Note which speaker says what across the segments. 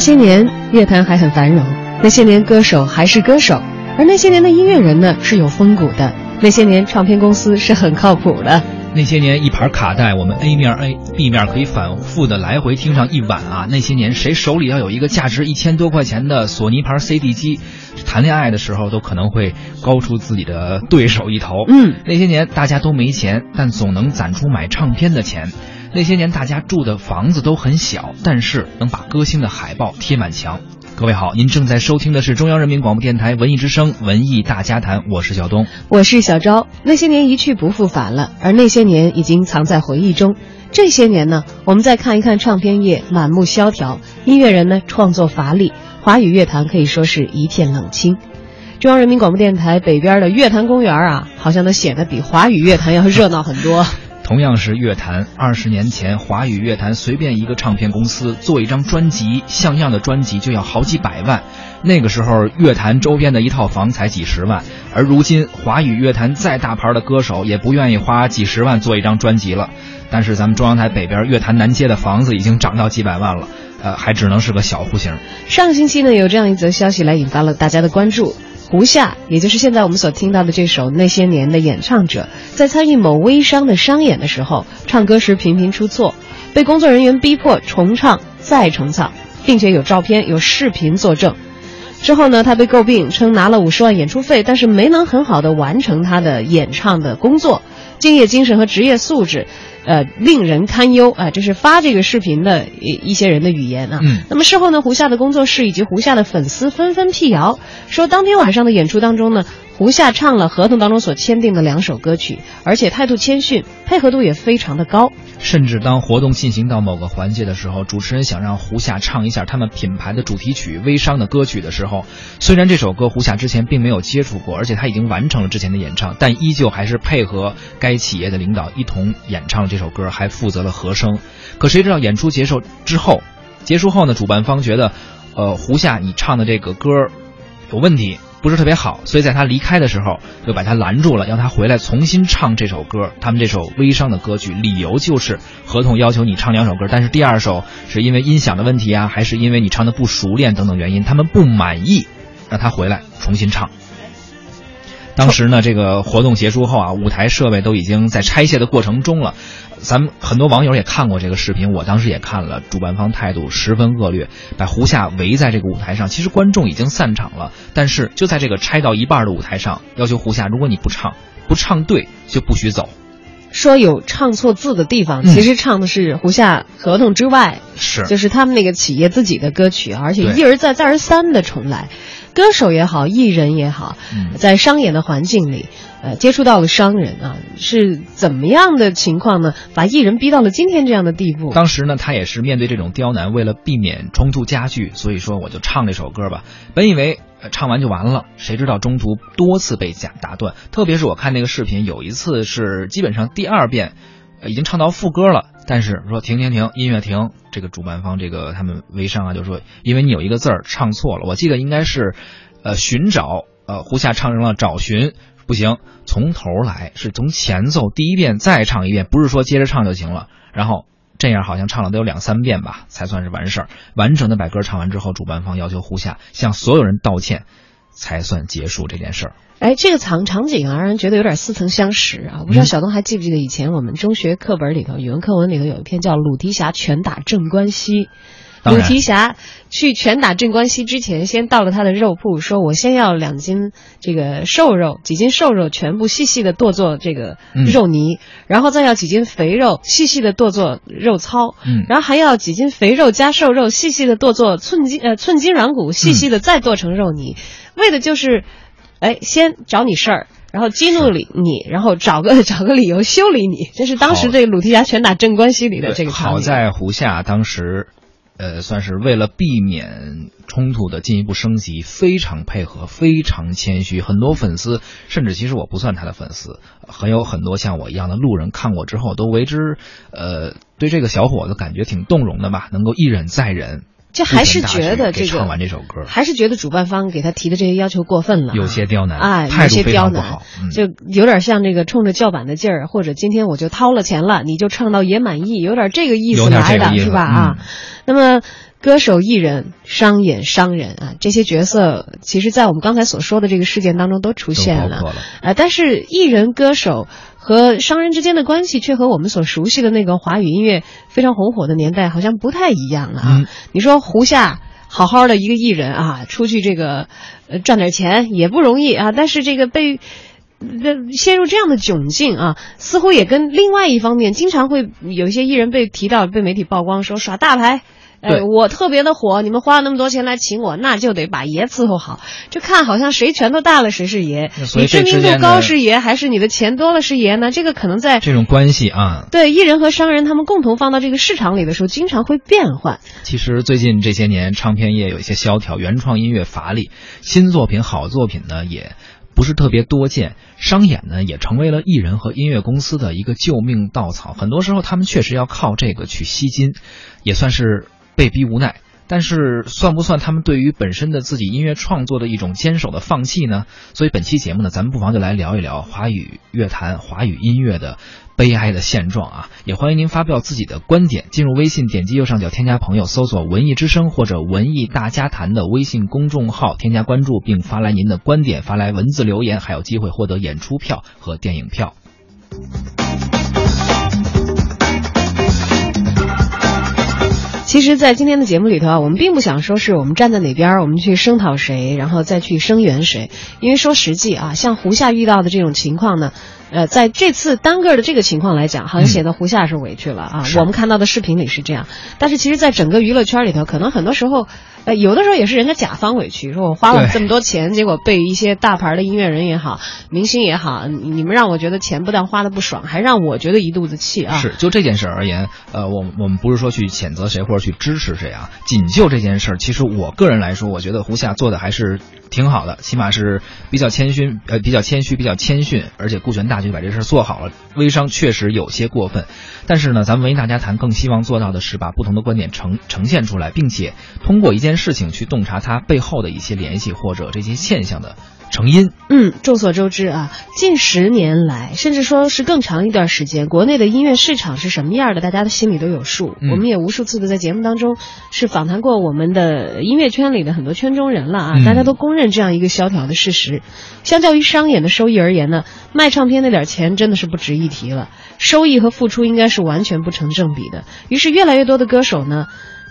Speaker 1: 些年，
Speaker 2: 乐坛还很繁荣；那些年，歌手还是歌手；而那些年的音乐人呢，是有风骨的；那些年，唱片公司是很靠谱的。
Speaker 3: 那些年，一盘卡带，我们 A 面 A、B 面可以反复的来回听上一晚啊！那些年，谁手里要有一个价值一千多块钱的索尼牌 CD 机，谈恋爱的时候都可能会高出自己的对手一头。
Speaker 2: 嗯，
Speaker 3: 那些年大家都没钱，但总能攒出买唱片的钱。那些年，大家住的房子都很小，但是能把歌星的海报贴满墙。各位好，您正在收听的是中央人民广播电台文艺之声《文艺大家谈》，我是小东，
Speaker 2: 我是小昭。那些年一去不复返了，而那些年已经藏在回忆中。这些年呢，我们再看一看唱片业满目萧条，音乐人呢创作乏力，华语乐坛可以说是一片冷清。中央人民广播电台北边的乐坛公园啊，好像都显得比华语乐坛要热闹很多。
Speaker 3: 同样是乐坛，二十年前，华语乐坛随便一个唱片公司做一张专辑，像样的专辑就要好几百万。那个时候，乐坛周边的一套房才几十万，而如今，华语乐坛再大牌的歌手也不愿意花几十万做一张专辑了。但是，咱们中央台北边乐坛南街的房子已经涨到几百万了，呃，还只能是个小户型。
Speaker 2: 上星期呢，有这样一则消息来引发了大家的关注。胡夏，也就是现在我们所听到的这首《那些年》的演唱者，在参与某微商的商演的时候，唱歌时频频出错，被工作人员逼迫重唱再重唱，并且有照片、有视频作证。之后呢，他被诟病称拿了五十万演出费，但是没能很好的完成他的演唱的工作，敬业精神和职业素质。呃，令人堪忧啊！这是发这个视频的一一些人的语言啊。
Speaker 3: 嗯。
Speaker 2: 那么事后呢，胡夏的工作室以及胡夏的粉丝纷纷辟谣，说当天晚上的演出当中呢。胡夏唱了合同当中所签订的两首歌曲，而且态度谦逊，配合度也非常的高。
Speaker 3: 甚至当活动进行到某个环节的时候，主持人想让胡夏唱一下他们品牌的主题曲《微商》的歌曲的时候，虽然这首歌胡夏之前并没有接触过，而且他已经完成了之前的演唱，但依旧还是配合该企业的领导一同演唱了这首歌，还负责了和声。可谁知道演出结束之后，结束后呢？主办方觉得，呃，胡夏你唱的这个歌有问题。不是特别好，所以在他离开的时候就把他拦住了，要他回来重新唱这首歌。他们这首微商的歌曲，理由就是合同要求你唱两首歌，但是第二首是因为音响的问题啊，还是因为你唱的不熟练等等原因，他们不满意，让他回来重新唱。当时呢，这个活动结束后啊，舞台设备都已经在拆卸的过程中了。咱们很多网友也看过这个视频，我当时也看了，主办方态度十分恶劣，把胡夏围在这个舞台上。其实观众已经散场了，但是就在这个拆到一半的舞台上，要求胡夏，如果你不唱，不唱对就不许走。
Speaker 2: 说有唱错字的地方，其实唱的是胡夏合同之外，
Speaker 3: 是
Speaker 2: 就是他们那个企业自己的歌曲，而且一而再再而三的重来。歌手也好，艺人也好，
Speaker 3: 嗯
Speaker 2: 在商演的环境里，呃，接触到了商人啊，是怎么样的情况呢？把艺人逼到了今天这样的地步。
Speaker 3: 当时呢，他也是面对这种刁难，为了避免冲突加剧，所以说我就唱这首歌吧。本以为呃唱完就完了，谁知道中途多次被假打断。特别是我看那个视频，有一次是基本上第二遍，呃已经唱到副歌了，但是说停停停，音乐停。这个主办方这个他们微商啊就说，因为你有一个字儿唱错了，我记得应该是，呃寻找，呃胡夏唱成了找寻。不行，从头来，是从前奏第一遍再唱一遍，不是说接着唱就行了。然后这样好像唱了得有两三遍吧，才算是完事儿。完整的把歌唱完之后，主办方要求胡夏向所有人道歉，才算结束这件事儿。
Speaker 2: 哎，这个场场景啊，让人觉得有点似曾相识啊！我不知道小东还记不记得以前我们中学课本里头语文课文里头有一篇叫《鲁提辖拳打镇关西》。鲁提辖去拳打镇关西之前，先到了他的肉铺，说我先要两斤这个瘦肉，几斤瘦肉全部细细的剁做这个
Speaker 3: 嗯。
Speaker 2: 肉泥，然后再要几斤肥肉，细细的剁做肉糙，
Speaker 3: 嗯。
Speaker 2: 然后还要几斤肥肉加瘦肉，细细的剁做寸筋呃寸筋软骨，细细的再剁成肉泥，为的就是，哎，先找你事儿。然后激怒你，你，然后找个 找个理由修理你，这是当时这个鲁提辖拳打镇关西里的这个场景。
Speaker 3: 好在胡夏当时，呃，算是为了避免冲突的进一步升级，非常配合，非常谦虚。很多粉丝，甚至其实我不算他的粉丝，很有很多像我一样的路人看过之后都为之，呃，对这个小伙子感觉挺动容的吧，能够一忍再忍。
Speaker 2: 就还是觉得这个
Speaker 3: 唱完这首歌，
Speaker 2: 还是觉得主办方给他提的这些要求过分了啊，
Speaker 3: 有些刁难，
Speaker 2: 哎，有些刁难就有点像这个冲着叫板的劲儿，或者今天我就掏了钱了，你就唱到也满意，有点这个意思来的是吧？啊
Speaker 3: 嗯，
Speaker 2: 那么。歌手、艺人、商演、商人啊，这些角色，其实，在我们刚才所说的这个事件当中都出现了。呃，但是艺人、歌手和商人之间的关系，却和我们所熟悉的那个华语音乐非常红火的年代好像不太一样了啊。
Speaker 3: 嗯
Speaker 2: 你说胡夏好好的一个艺人啊，出去这个呃赚点钱也不容易啊，但是这个被。呃陷入这样的窘境啊，似乎也跟另外一方面，经常会有一些艺人被提到、被媒体曝光说耍大牌，呃
Speaker 3: 对，
Speaker 2: 我特别的火，你们花了那么多钱来请我，那就得把爷伺候好，就看好像谁拳头大了谁是爷你知名度高是爷，还是你的钱多了是爷呢？这个可能在
Speaker 3: 这种关系啊，
Speaker 2: 对艺人和商人他们共同放到这个市场里的时候，经常会变换。
Speaker 3: 其实最近这些年，唱片业有一些萧条，原创音乐乏力，新作品、好作品呢也不是特别多见。商演呢也成为了艺人和音乐公司的一个救命稻草，很多时候他们确实要靠这个去吸金，也算是被逼无奈。但是算不算他们对于本身的自己音乐创作的一种坚守的放弃呢？所以本期节目呢，咱们不妨就来聊一聊华语乐坛、华语音乐的悲哀的现状啊！也欢迎您发表自己的观点，进入微信，点击右上角添加朋友，搜索“文艺之声”或者“文艺大家谈”的微信公众号，添加关注，并发来您的观点，发来文字留言，还有机会获得演出票和电影票。
Speaker 2: 其实，在今天的节目里头啊，我们并不想说是我们站在哪边，我们去声讨谁，然后再去声援谁。因为说实际啊，像胡夏遇到的这种情况呢，呃，在这次单个的这个情况来讲，好像显得胡夏是委屈了啊。我们看到的视频里是这样，但是其实，在整个娱乐圈里头，可能很多时候，呃，有的时候也是人家甲方委屈，说我花了这么多钱，结果被一些大牌的音乐人也好，明星也好，你你们让我觉得钱不但花的不爽，还让我觉得一肚子气啊。
Speaker 3: 是，就这件事而言，呃，我我们不是说去谴责谁或者去支持谁啊，仅就这件事儿，其实我个人来说，我觉得胡夏做的还是挺好的，起码是比较谦逊，呃，比较谦虚，比较谦逊，而且顾全大就把这事做好了。微商确实有些过分，但是呢，咱们为大家谈更希望做到的是把不同的观点呈呈现出来，并且通过一件事情去洞察它背后的一些联系或者这些现象的成因。
Speaker 2: 嗯，众所周知啊，近十年来，甚至说是更长一段时间，国内的音乐市场是什么样的，大家的心里都有数。
Speaker 3: 嗯
Speaker 2: 我们也无数次的在节目当中是访谈过我们的音乐圈里的很多圈中人了啊，
Speaker 3: 嗯
Speaker 2: 大家都公认这样一个萧条的事实。相较于商演的收益而言呢，卖唱片那点钱真的是不值一提了，收益和付出应该是完全不成正比的。于是，越来越多的歌手呢。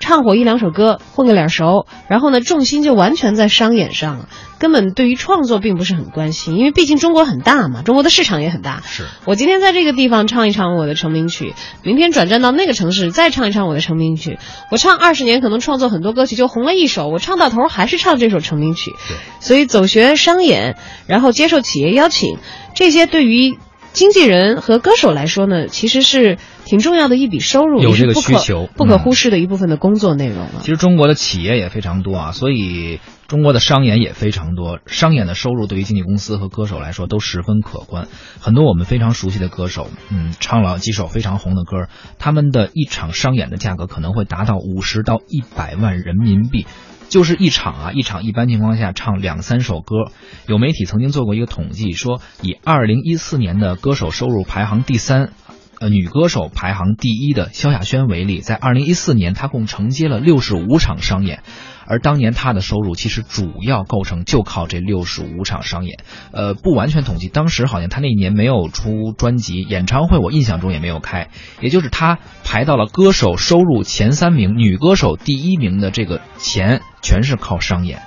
Speaker 2: 唱火一两首歌，混个脸熟，然后呢，重心就完全在商演上了，根本对于创作并不是很关心，因为毕竟中国很大嘛，中国的市场也很大。
Speaker 3: 是
Speaker 2: 我今天在这个地方唱一唱我的成名曲，明天转战到那个城市再唱一唱我的成名曲，我唱二十年可能创作很多歌曲就红了一首，我唱到头还是唱这首成名曲。
Speaker 3: 对，
Speaker 2: 所以走学商演，然后接受企业邀请，这些对于经纪人和歌手来说呢，其实是挺重要的一笔收入，
Speaker 3: 有这个需求
Speaker 2: 不可
Speaker 3: 嗯
Speaker 2: 忽视的一部分的工作内容了。
Speaker 3: 其实中国的企业也非常多啊，所以中国的商演也非常多。商演的收入对于经纪公司和歌手来说都十分可观。很多我们非常熟悉的歌手，嗯，唱了几首非常红的歌，他们的一场商演的价格可能会达到五十到一百万人民币。就是一场啊，一场一般情况下唱两三首歌。有媒体曾经做过一个统计，说以二零一四年的歌手收入排行第三，呃，女歌手排行第一的萧亚轩为例，在二零一四年，她共承接了六十五场商演，而当年她的收入其实主要构成就靠这六十五场商演。呃，不完全统计，当时好像她那一年没有出专辑，演唱会我印象中也没有开，也就是她排到了歌手收入前三名，女歌手第一名的这个钱全是靠商演。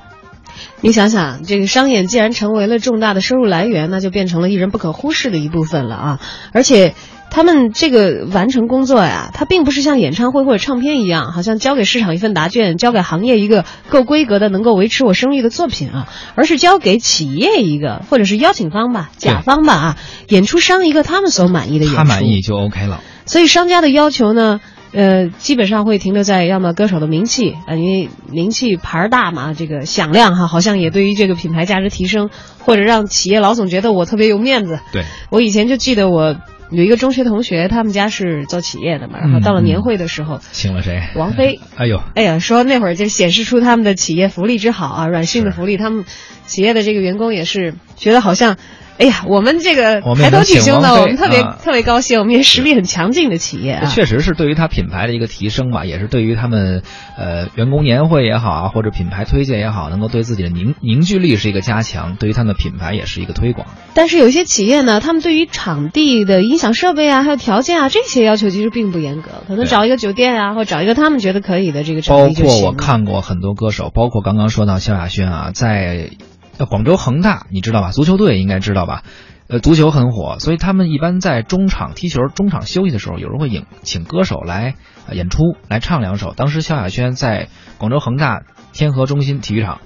Speaker 2: 你想想，这个商演既然成为了重大的收入来源，那就变成了艺人不可忽视的一部分了啊！而且，他们这个完成工作呀，它并不是像演唱会或者唱片一样，好像交给市场一份答卷，交给行业一个够规格的、能够维持我声誉的作品啊，而是交给企业一个，或者是邀请方吧、甲方吧啊，演出商一个他们所满意的演出。
Speaker 3: 他满意就 OK 了。
Speaker 2: 所以商家的要求呢，呃，基本上会停留在要么歌手的名气，呃，因为名气牌儿大嘛，这个响亮哈，好像也对于这个品牌价值提升，或者让企业老总觉得我特别有面子。
Speaker 3: 对，
Speaker 2: 我以前就记得我有一个中学同学，他们家是做企业的嘛，然后到了年会的时候，
Speaker 3: 请了谁？
Speaker 2: 王菲。
Speaker 3: 哎呦，
Speaker 2: 哎呀，说那会儿就显示出他们的企业福利之好啊，软性的福利，他们企业的这个员工也是觉得好像。哎呀，我们这个
Speaker 3: 我们
Speaker 2: 抬头挺胸的，我们特别、
Speaker 3: 啊
Speaker 2: 特别高兴，我们也实力很强劲的企业啊。
Speaker 3: 确实是对于他品牌的一个提升吧，也是对于他们呃员工年会也好啊，或者品牌推荐也好，能够对自己的凝凝聚力是一个加强，对于他们的品牌也是一个推广。
Speaker 2: 但是有一些企业呢，他们对于场地的音响设备啊，还有条件啊这些要求其实并不严格，可能找一个酒店啊，或者找一个他们觉得可以的这个场
Speaker 3: 包
Speaker 2: 地就行了
Speaker 3: 括我看过很多歌手，包括刚刚说到萧亚轩啊，在呃广州恒大，你知道吧？足球队应该知道吧？呃，足球很火，所以他们一般在中场踢球、中场休息的时候，有人会引请歌手来、演出，来唱两首。当时萧亚轩在广州恒大天河中心体育场。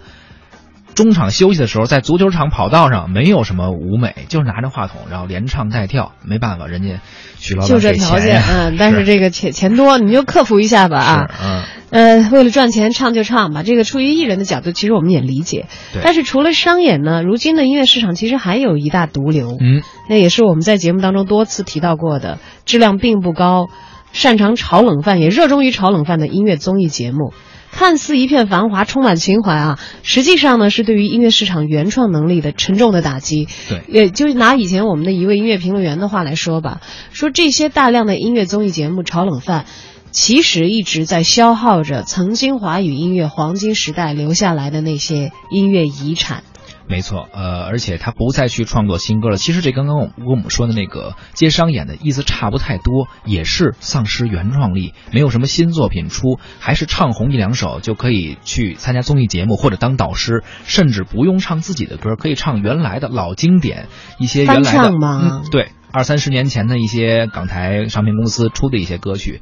Speaker 3: 中场休息的时候，在足球场跑道上没有什么舞美，就是拿着话筒，然后连唱带跳。没办法，人家许老板
Speaker 2: 就这
Speaker 3: 给
Speaker 2: 条件，
Speaker 3: 钱
Speaker 2: 嗯，但是这个钱钱多，你就克服一下吧啊。
Speaker 3: 嗯，
Speaker 2: 呃，为了赚钱唱就唱吧，这个出于艺人的角度，其实我们也理解。
Speaker 3: 对
Speaker 2: 但是除了商演呢，如今的音乐市场其实还有一大毒瘤，
Speaker 3: 嗯，
Speaker 2: 那也是我们在节目当中多次提到过的，质量并不高，擅长炒冷饭，也热衷于炒冷饭的音乐综艺节目。看似一片繁华，充满情怀啊，实际上呢是对于音乐市场原创能力的沉重的打击。
Speaker 3: 对，
Speaker 2: 也就是拿以前我们的一位音乐评论员的话来说吧，说这些大量的音乐综艺节目炒冷饭，其实一直在消耗着曾经华语音乐黄金时代留下来的那些音乐遗产。
Speaker 3: 没错，呃，而且他不再去创作新歌了。其实这刚刚我跟我们说的那个接商演的意思差不太多，也是丧失原创力，没有什么新作品出，还是唱红一两首就可以去参加综艺节目或者当导师，甚至不用唱自己的歌，可以唱原来的老经典，一些原来的
Speaker 2: 吗
Speaker 3: 嗯，对，二三十年前的一些港台唱片公司出的一些歌曲。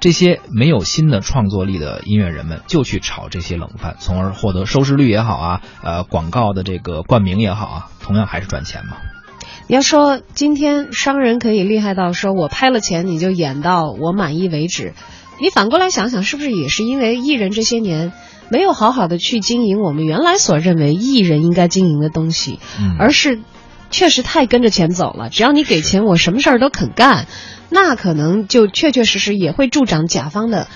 Speaker 3: 这些没有新的创作力的音乐人们就去炒这些冷饭，从而获得收视率也好啊，呃，广告的这个冠名也好啊，同样还是赚钱嘛。
Speaker 2: 你要说今天商人可以厉害到说我拍了钱你就演到我满意为止，你反过来想想，是不是也是因为艺人这些年没有好好的去经营我们原来所认为艺人应该经营的东西，
Speaker 3: 嗯，
Speaker 2: 而是确实太跟着钱走了。只要你给钱，我什么事儿都肯干，那可能就确确实实也会助长甲方的。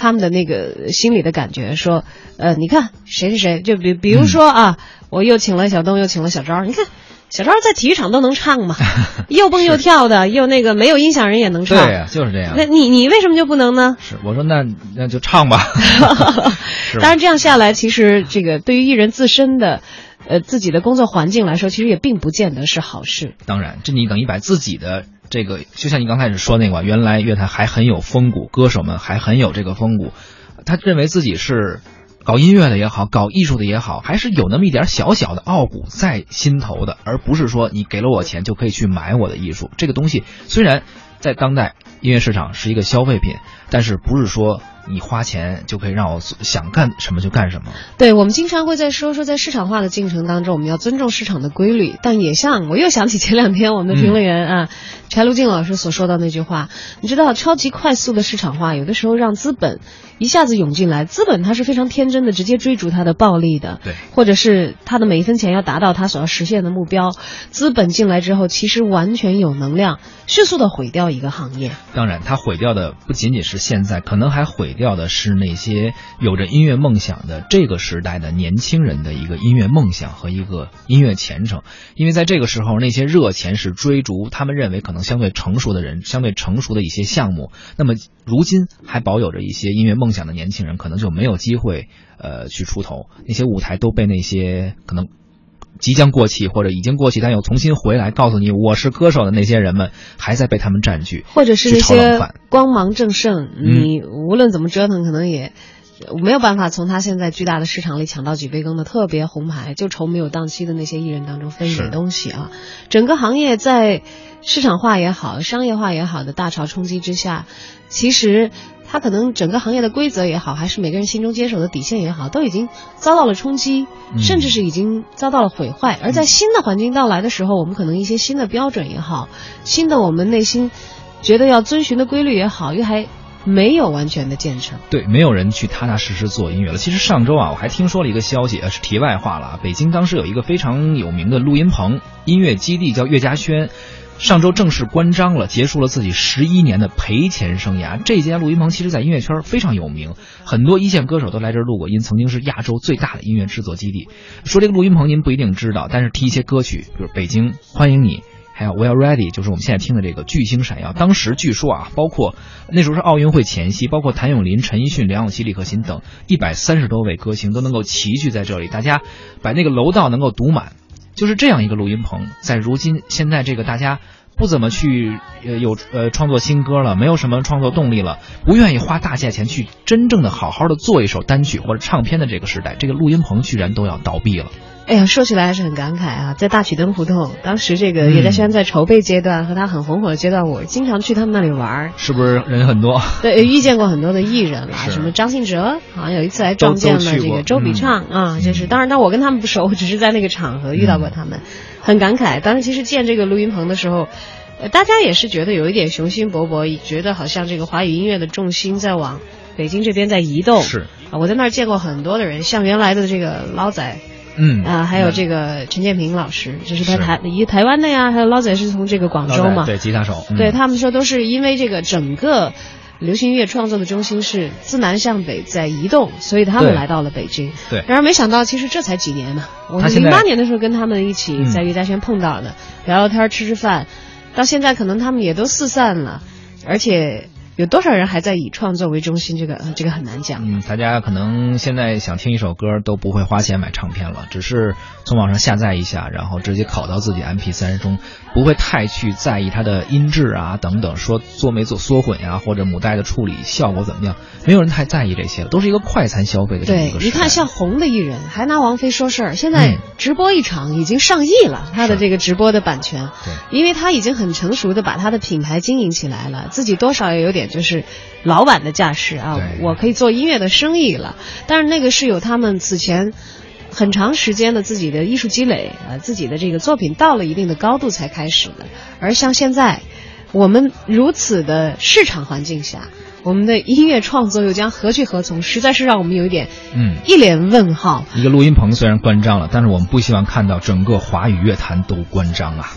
Speaker 2: 他们的那个心里的感觉，说，呃，你看谁谁谁，就比比如说啊，我又请了小东，又请了小昭，你看小昭在体育场都能唱嘛，又蹦又跳的，又那个没有音响人也能唱，
Speaker 3: 对呀、就是这样。
Speaker 2: 那你你为什么就不能呢？
Speaker 3: 是我说那那就唱吧。
Speaker 2: 当然，这样下来，其实这个对于艺人自身的，呃，自己的工作环境来说，其实也并不见得是好事。
Speaker 3: 当然，这你等于把自己的这个，就像你刚开始说那个，原来乐坛还很有风骨，歌手们还很有这个风骨，他认为自己是搞音乐的也好，搞艺术的也好，还是有那么一点小小的傲骨在心头的，而不是说你给了我钱就可以去买我的艺术。这个东西虽然在当代音乐市场是一个消费品，但是不是说。你花钱就可以让我想干什么就干什么。
Speaker 2: 对，我们经常会在说说，在市场化的进程当中，我们要尊重市场的规律。但也像我又想起前两天我们的评论员啊，柴卢静老师所说的那句话，你知道，超级快速的市场化，有的时候让资本一下子涌进来，资本它是非常天真的，直接追逐它的暴利的，
Speaker 3: 对，
Speaker 2: 或者是它的每一分钱要达到它所要实现的目标。资本进来之后，其实完全有能量迅速的毁掉一个行业。
Speaker 3: 当然，它毁掉的不仅仅是现在，可能还毁。掉的是那些有着音乐梦想的这个时代的年轻人的一个音乐梦想和一个音乐前程，因为在这个时候，那些热钱是追逐他们认为可能相对成熟的人，相对成熟的一些项目。那么，如今还保有着一些音乐梦想的年轻人，可能就没有机会呃去出头。那些舞台都被那些可能。即将过气或者已经过气但又重新回来告诉你我是歌手的那些人们，还在被他们占据，
Speaker 2: 或者是那些光芒正盛，你无论怎么折腾，可能也没有办法从他现在巨大的市场里抢到几杯羹的特别红牌，就愁没有档期的那些艺人当中分一点东西啊。整个行业在市场化也好、商业化也好的大潮冲击之下，其实。它可能整个行业的规则也好，还是每个人心中坚守的底线也好，都已经遭到了冲击，甚至是已经遭到了毁坏。而在新的环境到来的时候，我们可能一些新的标准也好，新的我们内心觉得要遵循的规律也好，又还没有完全的建成。
Speaker 3: 对，没有人去踏踏实实做音乐了。其实上周啊，我还听说了一个消息，呃，是题外话了。北京当时有一个非常有名的录音棚音乐基地，叫岳家轩。上周正式关张了，结束了自己十一年的赔钱生涯。这家录音棚其实，在音乐圈非常有名，很多一线歌手都来这儿录过音，曾经是亚洲最大的音乐制作基地。说这个录音棚，您不一定知道，但是提一些歌曲，比如《北京欢迎你》，还有《We Are Ready》，就是我们现在听的这个《巨星闪耀》。当时据说啊，包括那时候是奥运会前夕，包括谭咏麟、陈奕迅、梁咏琪、李克勤等一百三十多位歌星都能够齐聚在这里，大家把那个楼道能够堵满。就是这样一个录音棚，在如今现在这个大家不怎么去呃有呃创作新歌了，没有什么创作动力了，不愿意花大价钱去真正的好好的做一首单曲或者唱片的这个时代，这个录音棚居然都要倒闭了。
Speaker 2: 哎呀，说起来还是很感慨啊！在大曲灯胡同，当时这个叶嘉轩在筹备阶段和他很红火的阶段，我经常去他们那里玩。
Speaker 3: 是不是人很多？
Speaker 2: 对，遇见过很多的艺人啦，什么张信哲，好像有一次还撞见了这个周笔畅啊，就是当然，但我跟他们不熟，我只是在那个场合遇到过他们，很感慨。当时其实建这个录音棚的时候，呃，大家也是觉得有一点雄心勃勃，觉得好像这个华语音乐的重心在往北京这边在移动。
Speaker 3: 是
Speaker 2: 啊，我在那儿见过很多的人，像原来的这个捞仔。
Speaker 3: 嗯。
Speaker 2: 啊，还有这个陈建平老师，这是他台一台湾的呀，还有捞仔是从这个广州嘛，
Speaker 3: 对，吉他手，
Speaker 2: 对他们说都是因为这个整个流行音乐创作的中心是自南向北在移动，所以他们来到了北京。
Speaker 3: 对，
Speaker 2: 然而没想到，其实这才几年呢，我零八年的时候跟他们一起在岳家轩碰到的，聊聊天，吃吃饭，到现在可能他们也都四散了，而且。有多少人还在以创作为中心？这个这个很难讲。
Speaker 3: 嗯，大家可能现在想听一首歌都不会花钱买唱片了，只是从网上下载一下，然后直接拷到自己 MP 三中，不会太去在意它的音质啊等等，说做没做缩混呀，或者母带的处理效果怎么样，没有人太在意这些了，都是一个快餐消费的这么一个
Speaker 2: 对，你看像红的艺人，还拿王菲说事儿，现在直播一场已经上亿了，他的这个直播的版权，
Speaker 3: 对，
Speaker 2: 因为他已经很成熟的把他的品牌经营起来了，自己多少也有点。就是老板的架势啊，我可以做音乐的生意了。但是那个是有他们此前很长时间的自己的艺术积累啊，自己的这个作品到了一定的高度才开始的。而像现在我们如此的市场环境下，我们的音乐创作又将何去何从？实在是让我们有一点
Speaker 3: 嗯
Speaker 2: 一脸问号。
Speaker 3: 一个录音棚虽然关张了，但是我们不希望看到整个华语乐坛都关张啊。